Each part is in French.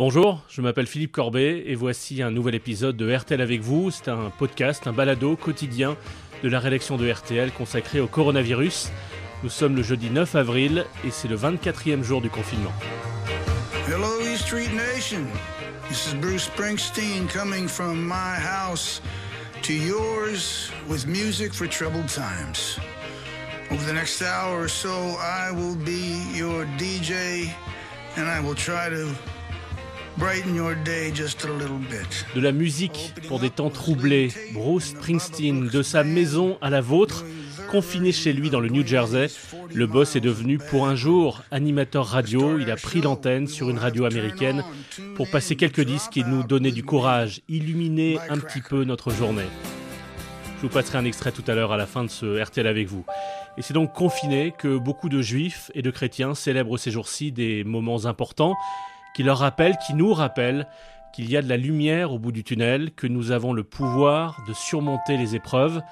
Bonjour, je m'appelle Philippe Corbet et voici un nouvel épisode de RTL avec vous. C'est un podcast, un balado quotidien de la rédaction de RTL consacré au coronavirus. Nous sommes le jeudi 9 avril et c'est le 24e jour du confinement. Hello, East Street Nation. This is Bruce Springsteen coming from my house to yours with music for troubled times. Over the next hour or so, I will be your DJ and I will try to De la musique pour des temps troublés, Bruce Springsteen, de sa maison à la vôtre, confiné chez lui dans le New Jersey, le boss est devenu pour un jour animateur radio. Il a pris l'antenne sur une radio américaine pour passer quelques disques et nous donner du courage, illuminer un petit peu notre journée. Je vous passerai un extrait tout à l'heure à la fin de ce RTL avec vous. Et c'est donc confiné que beaucoup de juifs et de chrétiens célèbrent ces jours-ci des moments importants qui leur rappellent, qui nous rappellent qu'il y a de la lumière au bout du tunnel, que nous avons le pouvoir de surmonter les épreuves.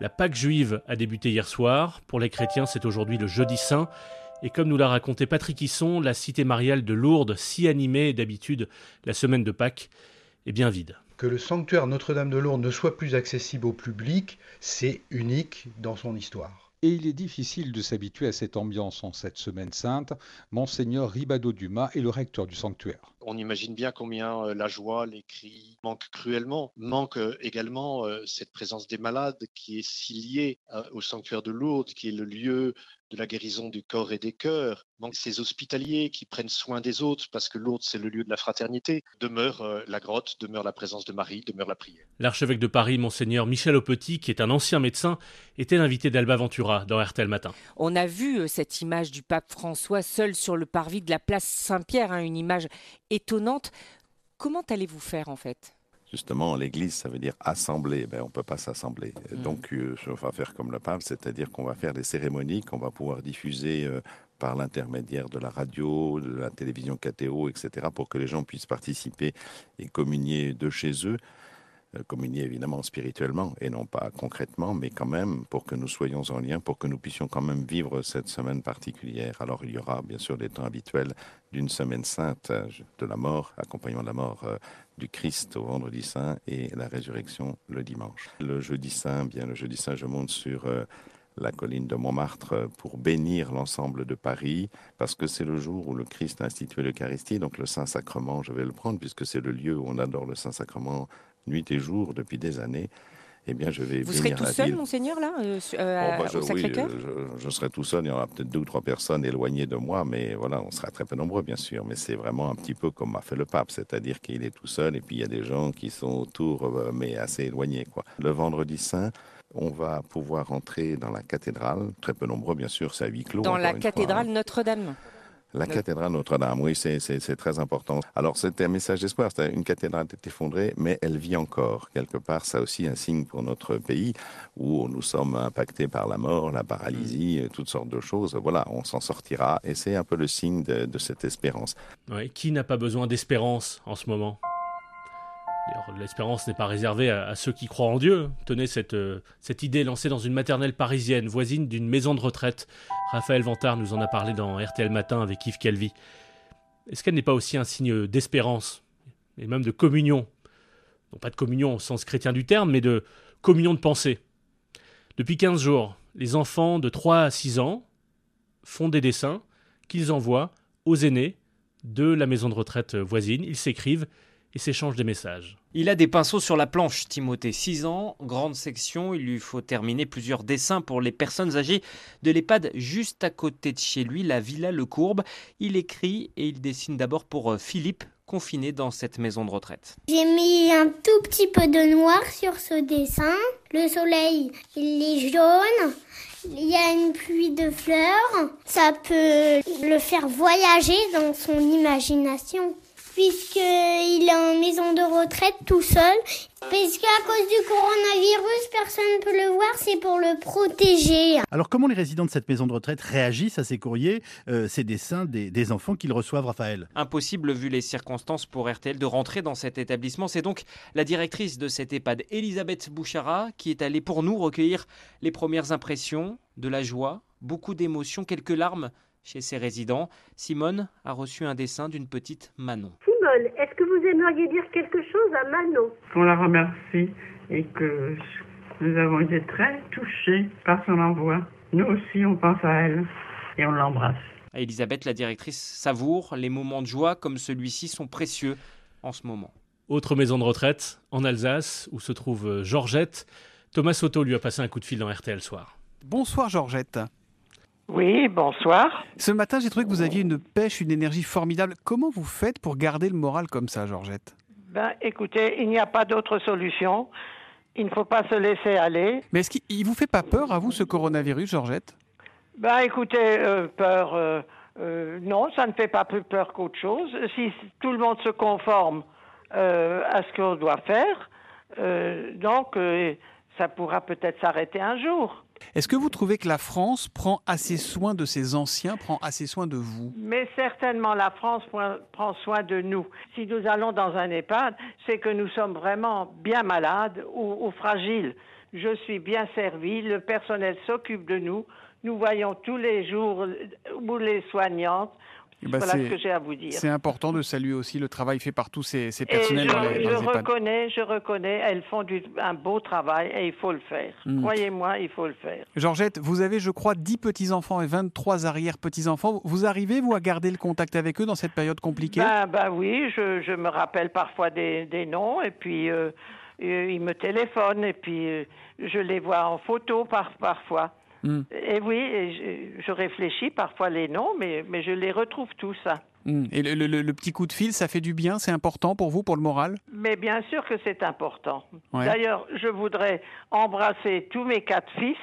La Pâque juive a débuté hier soir. Pour les chrétiens, c'est aujourd'hui le jeudi saint. Et comme nous l'a raconté Patrick Hisson, la cité mariale de Lourdes, si animée d'habitude la semaine de Pâques, est bien vide. Que le sanctuaire Notre-Dame de Lourdes ne soit plus accessible au public, c'est unique dans son histoire. Et il est difficile de s'habituer à cette ambiance en cette semaine sainte. Monseigneur Ribado Dumas est le recteur du sanctuaire. On imagine bien combien euh, la joie, les cris manquent cruellement. Manque euh, également euh, cette présence des malades qui est si liée au sanctuaire de Lourdes, qui est le lieu de la guérison du corps et des cœurs, manque ces hospitaliers qui prennent soin des autres, parce que l'autre, c'est le lieu de la fraternité. Demeure la grotte, demeure la présence de Marie, demeure la prière. L'archevêque de Paris, monseigneur Michel Aupetit, qui est un ancien médecin, était l'invité d'Alba Ventura dans RTL Matin. On a vu cette image du pape François seul sur le parvis de la place Saint-Pierre, hein, une image étonnante. Comment allez-vous faire en fait? Justement, l'Église, ça veut dire assembler. Ben, on ne peut pas s'assembler. Mm. Donc, euh, on va faire comme le pape, c'est-à-dire qu'on va faire des cérémonies qu'on va pouvoir diffuser euh, par l'intermédiaire de la radio, de la télévision KTO, etc., pour que les gens puissent participer et communier de chez eux. Euh, communier évidemment spirituellement et non pas concrètement, mais quand même pour que nous soyons en lien, pour que nous puissions quand même vivre cette semaine particulière. Alors il y aura bien sûr les temps habituels d'une semaine sainte euh, de la mort, accompagnement de la mort euh, du Christ au vendredi saint et la résurrection le dimanche. Le jeudi saint, bien le jeudi saint, je monte sur la colline de Montmartre pour bénir l'ensemble de Paris, parce que c'est le jour où le Christ a institué l'Eucharistie, donc le Saint-Sacrement, je vais le prendre, puisque c'est le lieu où on adore le Saint-Sacrement nuit et jour depuis des années. Eh bien, je vais Vous serez tout seul, monseigneur, là, euh, euh, oh, bah, au Sacré-Cœur je, je, serai tout seul. Il y aura peut-être deux ou trois personnes éloignées de moi, mais voilà, on sera très peu nombreux, bien sûr. Mais c'est vraiment un petit peu comme a fait le pape, c'est-à-dire qu'il est tout seul et puis il y a des gens qui sont autour, euh, mais assez éloignés. Quoi. Le vendredi saint, on va pouvoir entrer dans la cathédrale, très peu nombreux, bien sûr, c'est à huis clos. Dans la cathédrale Notre-Dame la cathédrale Notre-Dame, oui, c'est très important. Alors, c'était un message d'espoir. Une cathédrale est effondrée, mais elle vit encore. Quelque part, ça aussi un signe pour notre pays où nous sommes impactés par la mort, la paralysie, mm. toutes sortes de choses. Voilà, on s'en sortira et c'est un peu le signe de, cette espérance. qui n'a pas besoin d'espérance en ce moment? L'espérance n'est pas réservée à, ceux qui croient en Dieu. Tenez cette, euh, cette idée lancée dans une maternelle parisienne, voisine d'une maison de retraite. Raphaël Vantard nous en a parlé dans RTL Matin avec Yves Calvi. Est-ce qu'elle n'est pas aussi un signe d'espérance et même de communion? Non pas de communion au sens chrétien du terme, mais de communion de pensée. Depuis 15 jours, les enfants de 3 à 6 ans font des dessins qu'ils envoient aux aînés de la maison de retraite voisine. Ils s'écrivent et s'échange des messages. Il a des pinceaux sur la planche, Timothée, 6 ans, grande section, il lui faut terminer plusieurs dessins pour les personnes âgées de l'EHPAD juste à côté de chez lui, la Villa Le Courbe. Il écrit et il dessine d'abord pour euh, Philippe, confiné dans cette maison de retraite. J'ai mis un tout petit peu de noir sur ce dessin. Le soleil, il est jaune. Il y a une pluie de fleurs. Ça peut le faire voyager dans son imagination puisqu'il est en maison de retraite tout seul. Parce qu'à cause du coronavirus, personne ne peut le voir, c'est pour le protéger. Alors comment les résidents de cette maison de retraite réagissent à ces courriers, euh, ces dessins des, enfants qu'ils reçoivent, Raphaël? Impossible, vu les circonstances pour RTL, de rentrer dans cet établissement. C'est donc la directrice de cet EHPAD, Elisabeth Bouchara, qui est allée pour nous recueillir les premières impressions, de la joie, beaucoup d'émotions, quelques larmes chez ses résidents. Simone a reçu un dessin d'une petite Manon. Simone, est-ce que vous aimeriez dire quelque chose à Manon? Qu'on la remercie et que nous avons été très touchés par son envoi. Nous aussi, on pense à elle et on l'embrasse. Elisabeth, la directrice, savoure les moments de joie comme celui-ci sont précieux en ce moment. Autre maison de retraite, en Alsace, où se trouve Georgette. Thomas Soto lui a passé un coup de fil dans RTL Soir. Bonsoir Georgette. Oui, bonsoir. Ce matin, j'ai trouvé que vous aviez une pêche, une énergie formidable. Comment vous faites pour garder le moral comme ça, Georgette? Ben, écoutez, il n'y a pas d'autre solution. Il ne faut pas se laisser aller. Mais est-ce qu'il vous fait pas peur à vous ce coronavirus, Georgette? Ben, écoutez, euh, peur. euh, euh, non, ça ne fait pas plus peur qu'autre chose. Si tout le monde se conforme à ce qu'on doit faire, donc ça pourra peut-être s'arrêter un jour. Est-ce que vous trouvez que la France prend assez soin de ses anciens, prend assez soin de vous? Mais certainement, la France prend- soin de nous. Si nous allons dans un EHPAD, c'est que nous sommes vraiment bien malades ou, fragiles. Je suis bien servi, le personnel s'occupe de nous. Nous voyons tous les jours euh, ou les soignantes. Voilà ce c'est- que j'ai à vous dire. C'est important de saluer aussi le travail fait par tous ces, ces Et personnels je, dans les, dans je les EHPAD. reconnais, je reconnais, elles font du- un beau travail et il faut le faire. Mm. Croyez-moi, il faut le faire. Georgette, vous avez, je crois, 10 petits-enfants et 23 arrière-petits-enfants. Vous arrivez, vous, à garder le contact avec eux dans cette période compliquée? Ben, ben oui, je, je me rappelle parfois des, des noms et puis euh, euh, ils me téléphonent et puis euh, je les vois en photo par, parfois. Hmm. Et oui, et je, je réfléchis parfois les noms, mais, mais je les retrouve tous. Hmm. Et le, le- le petit coup de fil, ça fait du bien C'est important pour vous, pour le moral? Mais bien sûr que c'est important. Ouais. D'ailleurs, je voudrais embrasser tous mes quatre fils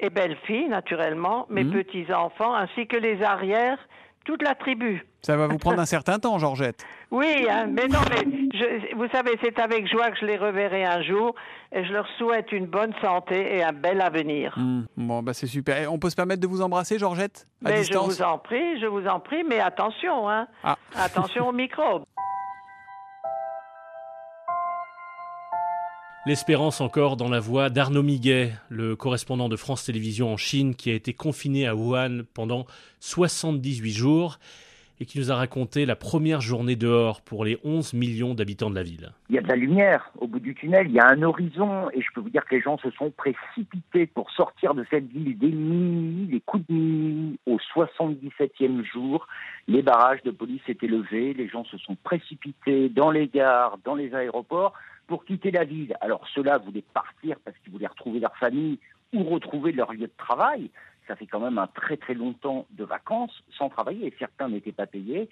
et belles-filles, naturellement, mes Mhm. petits-enfants, ainsi que les arrières, toute la tribu. Ça va vous prendre un certain temps, Georgette. Oui, hein, mais non, mais je- vous savez, c'est avec joie que je les reverrai un jour et je leur souhaite une bonne santé et un bel avenir. Hmm. Bon, bah c'est super. Et on peut se permettre de vous embrasser, Georgette À mais je distance? vous en prie, je vous en prie, mais attention, hein. Ah. Attention aux microbes. L'espérance encore dans la voix d'Arnaud Miguet, le correspondant de France Télévisions en Chine qui a été confiné à Wuhan pendant 78 jours et qui nous a raconté la première journée dehors pour les 11 millions d'habitants de la ville. Il y a de la lumière au bout du tunnel, il y a un horizon, et je peux vous dire que les gens se sont précipités pour sortir de cette ville dès minuit, les coups de minuit, au 77e jour. Les barrages de police étaient levés, les gens se sont précipités dans les gares, dans les aéroports, pour quitter la ville. Alors ceux-là voulaient partir parce qu'ils voulaient retrouver leur famille ou retrouver leur lieu de travail. Ça fait quand même un très très long temps de vacances sans travailler et certains n'étaient pas payés.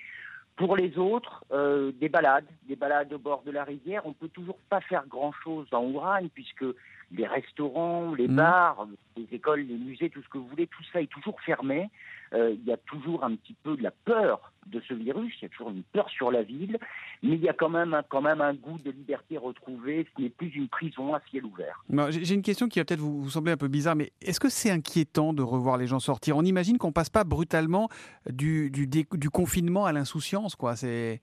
Pour les autres, euh, des balades, des balades au bord de la rivière. On peut toujours pas faire grand-chose dans Wuhan puisque les restaurants, les Mhm. bars, les écoles, les musées, tout ce que vous voulez, tout ça est toujours fermé. Euh, il y a toujours un petit peu de la peur de ce virus. Il y a toujours une peur sur la ville, mais il y a quand même un, quand même un goût de liberté retrouvé. Ce n'est plus une prison à ciel ouvert. J'ai une question qui va peut-être vous, vous sembler un peu bizarre, mais est-ce que c'est inquiétant de revoir les gens sortir? On imagine qu'on passe pas brutalement du, du, dé- du confinement à l'insouciance, quoi. C'est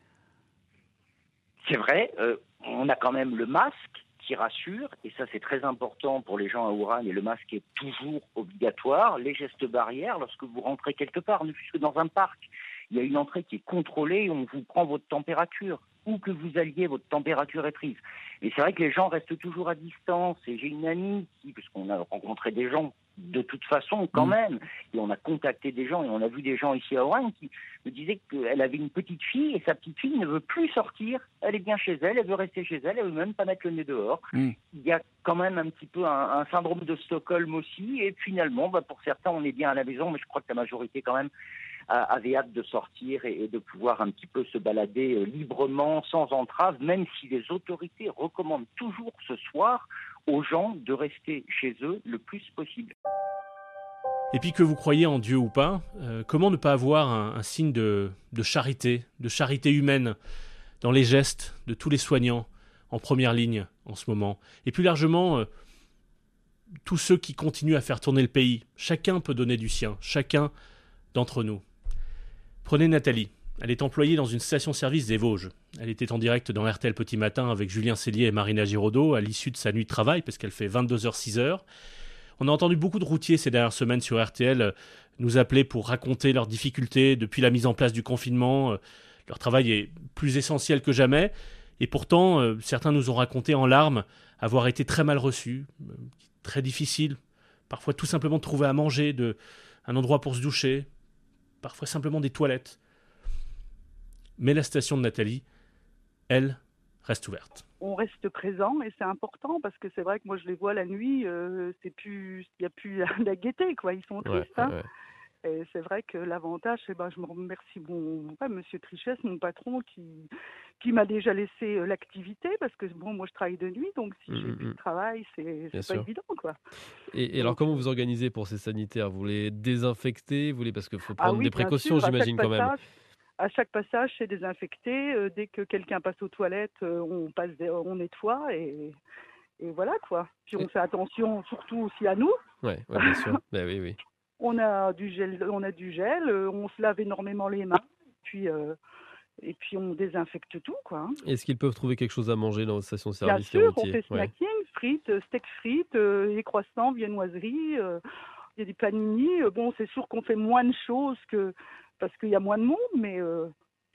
vrai, euh, on a quand même le masque qui rassure, et ça c'est très important pour les gens à Wuhan, et le masque est toujours obligatoire. Les gestes barrières, lorsque vous rentrez quelque part, ne fût-ce que dans un parc, il y a une entrée qui est contrôlée, on vous prend votre température. Où que vous alliez, votre température est prise. Et c'est vrai que les gens restent toujours à distance. Et j'ai une amie puisqu'on a rencontré des gens de toute façon quand Mm. même, et on a contacté des gens, et on a vu des gens ici à Wuhan qui me disaient qu'elle avait une petite fille, et sa petite fille ne veut plus sortir. Elle est bien chez elle, elle veut rester chez elle, elle veut même pas mettre le nez dehors. Mm. Il y a quand même un petit peu un, un syndrome de Stockholm aussi, et finalement, bah, pour certains, on est bien à la maison, mais je crois que la majorité quand même avait hâte de sortir et, et de pouvoir un petit peu se balader euh, librement, sans entrave, même si les autorités recommandent toujours ce soir aux gens de rester chez eux le plus possible. Et puis que vous croyez en Dieu ou pas, euh, comment ne pas avoir un, signe de, de charité, de charité humaine dans les gestes de tous les soignants en première ligne en ce moment? Et plus largement, euh, tous ceux qui continuent à faire tourner le pays. Chacun peut donner du sien, chacun d'entre nous. Prenez Nathalie. Elle est employée dans une station-service des Vosges. Elle était en direct dans RTL Petit Matin avec Julien Cellier et Marina Giraudot à l'issue de sa nuit de travail, parce qu'elle fait 22h-6h. On a entendu beaucoup de routiers ces dernières semaines sur RTL euh, nous appeler pour raconter leurs difficultés depuis la mise en place du confinement, euh, Leur travail est plus essentiel que jamais, et pourtant, euh, certains nous ont raconté en larmes avoir été très mal reçus, très difficile, parfois tout simplement de trouver à manger, de, un endroit pour se doucher, parfois simplement des toilettes. Mais la station de Nathalie, elle, reste ouverte. On reste présent et c'est important parce que c'est vrai que moi je les vois la nuit, euh, c'est plus, il n'y a plus la gaieté quoi, ils sont Ouais, tristes. hein. ouais. Et c'est vrai que l'avantage, c'est ben, je me remercie mon ouais, Monsieur Trichès, mon patron, qui, qui m'a déjà laissé euh, l'activité parce que bon, moi je travaille de nuit, donc si Mm, j'ai mm, plus mm. de travail, c'est pas sûr. évident quoi. Et, et alors, comment vous organisez pour ces sanitaires? Vous les désinfectez? Vous les... Parce qu'il faut Ah prendre oui, des précautions, j'imagine, quand même. passage- À chaque passage, c'est désinfecté. euh, dès que quelqu'un passe aux toilettes, euh, on passe, on nettoie et, et voilà quoi. Puis on fait attention surtout aussi à nous. Ouais, ouais, bien sûr. Ben oui, oui. On a du gel, on a du gel, euh, on se lave énormément les mains, puis et puis on désinfecte tout quoi. hein. Est-ce qu'ils peuvent trouver quelque chose à manger dans votre Bien station-service sûr, on fait Ouais. snacking, frites, euh, steak frites, euh, les croissants, viennoiseries, euh, il y a des panini. Bon, c'est sûr qu'on fait moins de choses que parce qu'il y a moins de monde, mais euh,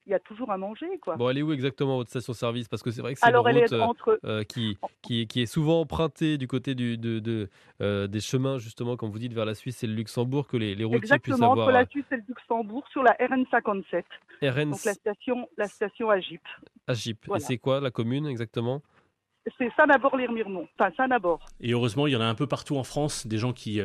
il y a toujours à manger quoi. Bon, elle est où exactement votre station-service? Parce que c'est vrai que c'est une route est euh, entre- euh, qui, qui, qui est souvent empruntée du côté du, de, de, euh, des chemins, justement, comme vous dites, vers la Suisse et le Luxembourg, que les, les routiers puissent Exactement, avoir entre la Suisse et le Luxembourg, sur la RN57. RN Donc la station, la station Agip. à Gip. Voilà. Et c'est quoi la commune exactement? C'est Saint-Nabord-les-Remiremont. Enfin, Saint-Nabord. Et heureusement, il y en a un peu partout en France, des gens qui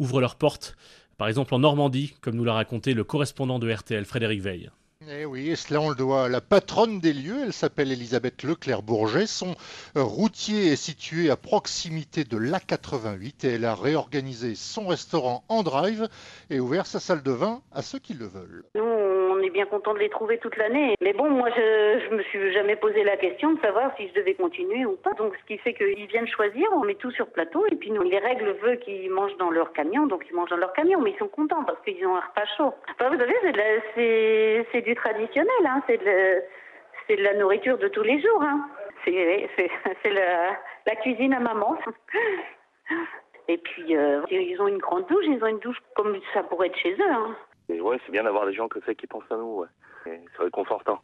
ouvrent leurs portes. Par exemple en Normandie, comme nous l'a raconté le correspondant de RTL, Frédéric Veil. Eh oui, et cela on le doit à la patronne des lieux, elle s'appelle Elisabeth Leclerc-Bourget. Son euh, routier est situé à proximité de l'A88 et elle a réorganisé son restaurant en drive et ouvert sa salle de vin à ceux qui le veulent. Nous, on est bien content de les trouver toute l'année. Mais bon, moi, je, je me suis jamais posé la question de savoir si je devais continuer ou pas. Donc, ce qui fait qu'ils viennent choisir, on met tout sur plateau, et puis les règles veulent qu'ils mangent dans leur camion, donc ils mangent dans leur camion, mais ils sont contents parce qu'ils ont un repas chaud. Enfin, vous savez, c'est, du traditionnel, hein. c'est, de, la- nourriture de tous les jours. Hein. C'est, la cuisine à maman. Et puis, euh, ils ont une grande douche, ils ont une douche comme ça pourrait être chez eux. Hein. Et ouais, c'est bien d'avoir des gens comme ça qui pensent à nous, ouais. C'est réconfortant.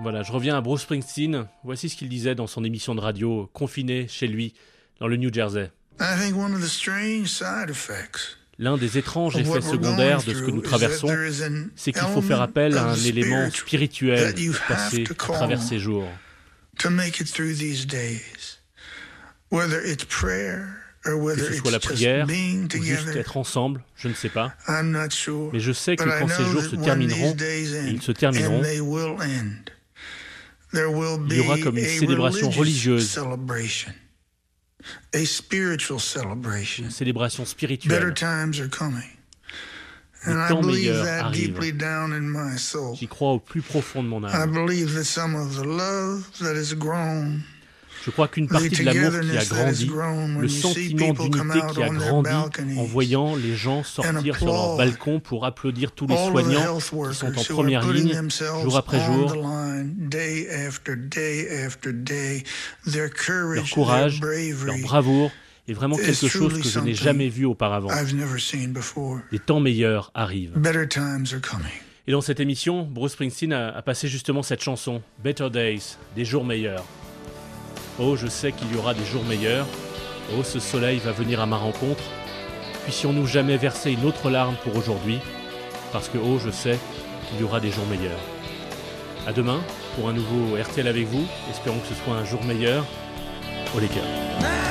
Voilà, je reviens à Bruce Springsteen. Voici ce qu'il disait dans son émission de radio, confiné chez lui, dans le New Jersey. I think one of the strange side effects L'un des étranges of what effets secondaires de ce que nous traversons, c'est qu'il faut faire appel à element un élément spiritual spirituel have to à travers ces jours. to make it through these days. Whether it's prayer Que ce soit la prière ou juste être ensemble, je ne sais pas. Mais je sais que quand ces jours se termineront, ils se termineront, il y aura comme une célébration religieuse, une célébration spirituelle. Les temps meilleurs arrivent. J'y crois au plus profond de mon âme. Je crois qu'une partie de l'amour qui a grandi, le sentiment d'unité qui a grandi en voyant les gens sortir sur leur balcon pour applaudir tous les soignants qui sont en première ligne, jour après jour, leur courage, leur bravoure est vraiment quelque chose que je n'ai jamais vu auparavant. Des temps meilleurs arrivent. Et dans cette émission, Bruce Springsteen a, a passé justement cette chanson, Better Days, des jours meilleurs. Oh, je sais qu'il y aura des jours meilleurs. Oh, ce soleil va venir à ma rencontre. Puissions-nous jamais verser une autre larme pour aujourd'hui, parce que oh, je sais qu'il y aura des jours meilleurs. À demain pour un nouveau RTL avec vous. Espérons que ce soit un jour meilleur. Oh les gars.